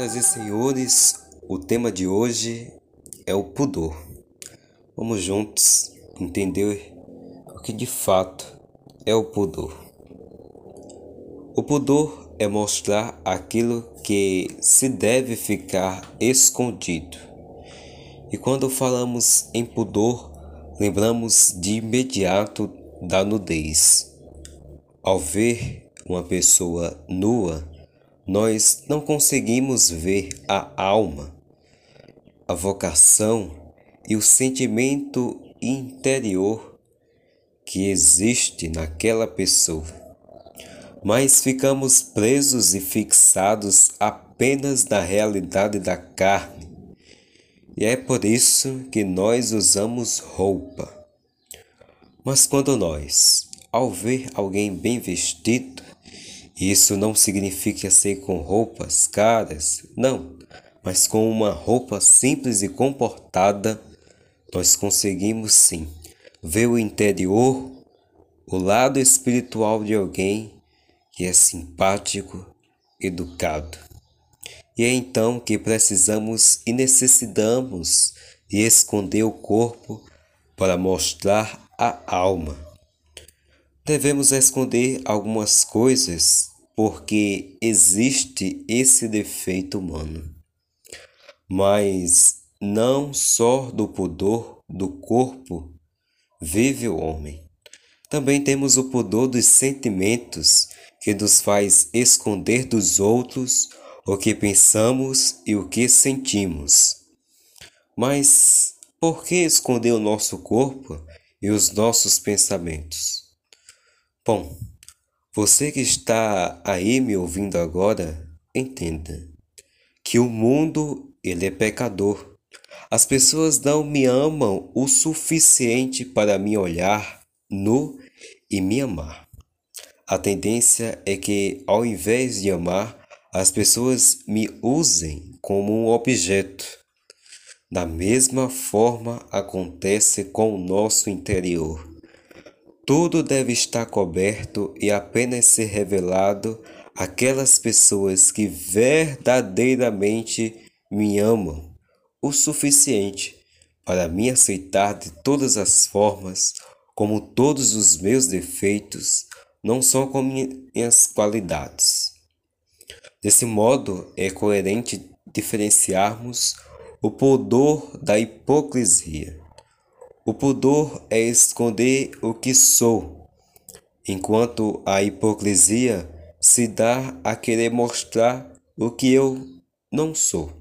Senhoras e senhores, o tema de hoje é o pudor. Vamos juntos entender o que de fato é o pudor. O pudor é mostrar aquilo que se deve ficar escondido. E quando falamos em pudor, lembramos de imediato da nudez. Ao ver uma pessoa nua, nós não conseguimos ver a alma, a vocação e o sentimento interior que existe naquela pessoa, mas ficamos presos e fixados apenas na realidade da carne. E é por isso que nós usamos roupa. Mas quando nós, ao ver alguém bem vestido, isso não significa ser com roupas caras, não, mas com uma roupa simples e comportada, nós conseguimos sim ver o interior, o lado espiritual de alguém que é simpático, educado. E é então que precisamos e necessitamos de esconder o corpo para mostrar a alma. Devemos esconder algumas coisas porque existe esse defeito humano. Mas não só do pudor do corpo vive o homem. Também temos o pudor dos sentimentos que nos faz esconder dos outros o que pensamos e o que sentimos. Mas por que esconder o nosso corpo e os nossos pensamentos? Bom, você que está aí me ouvindo agora, entenda que o mundo ele é pecador. As pessoas não me amam o suficiente para me olhar nu e me amar. A tendência é que, ao invés de amar, as pessoas me usem como um objeto. Da mesma forma acontece com o nosso interior. Tudo deve estar coberto e apenas ser revelado àquelas pessoas que verdadeiramente me amam o suficiente para me aceitar de todas as formas, como todos os meus defeitos, não só com minhas qualidades. Desse modo, é coerente diferenciarmos o pudor da hipocrisia. O pudor é esconder o que sou, enquanto a hipocrisia se dá a querer mostrar o que eu não sou.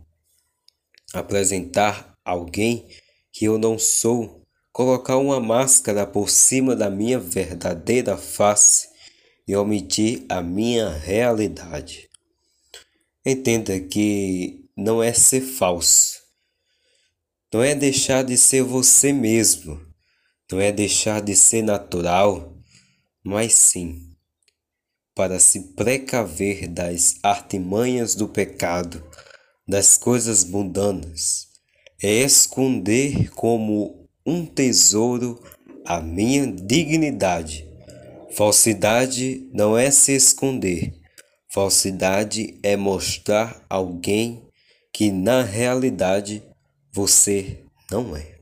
Apresentar alguém que eu não sou, colocar uma máscara por cima da minha verdadeira face e omitir a minha realidade. Entenda que não é ser falso, não é deixar de ser você mesmo, não é deixar de ser natural, mas sim para se precaver das artimanhas do pecado, das coisas mundanas, é esconder como um tesouro a minha dignidade. Falsidade não é se esconder, falsidade é mostrar alguém que na realidade você não é.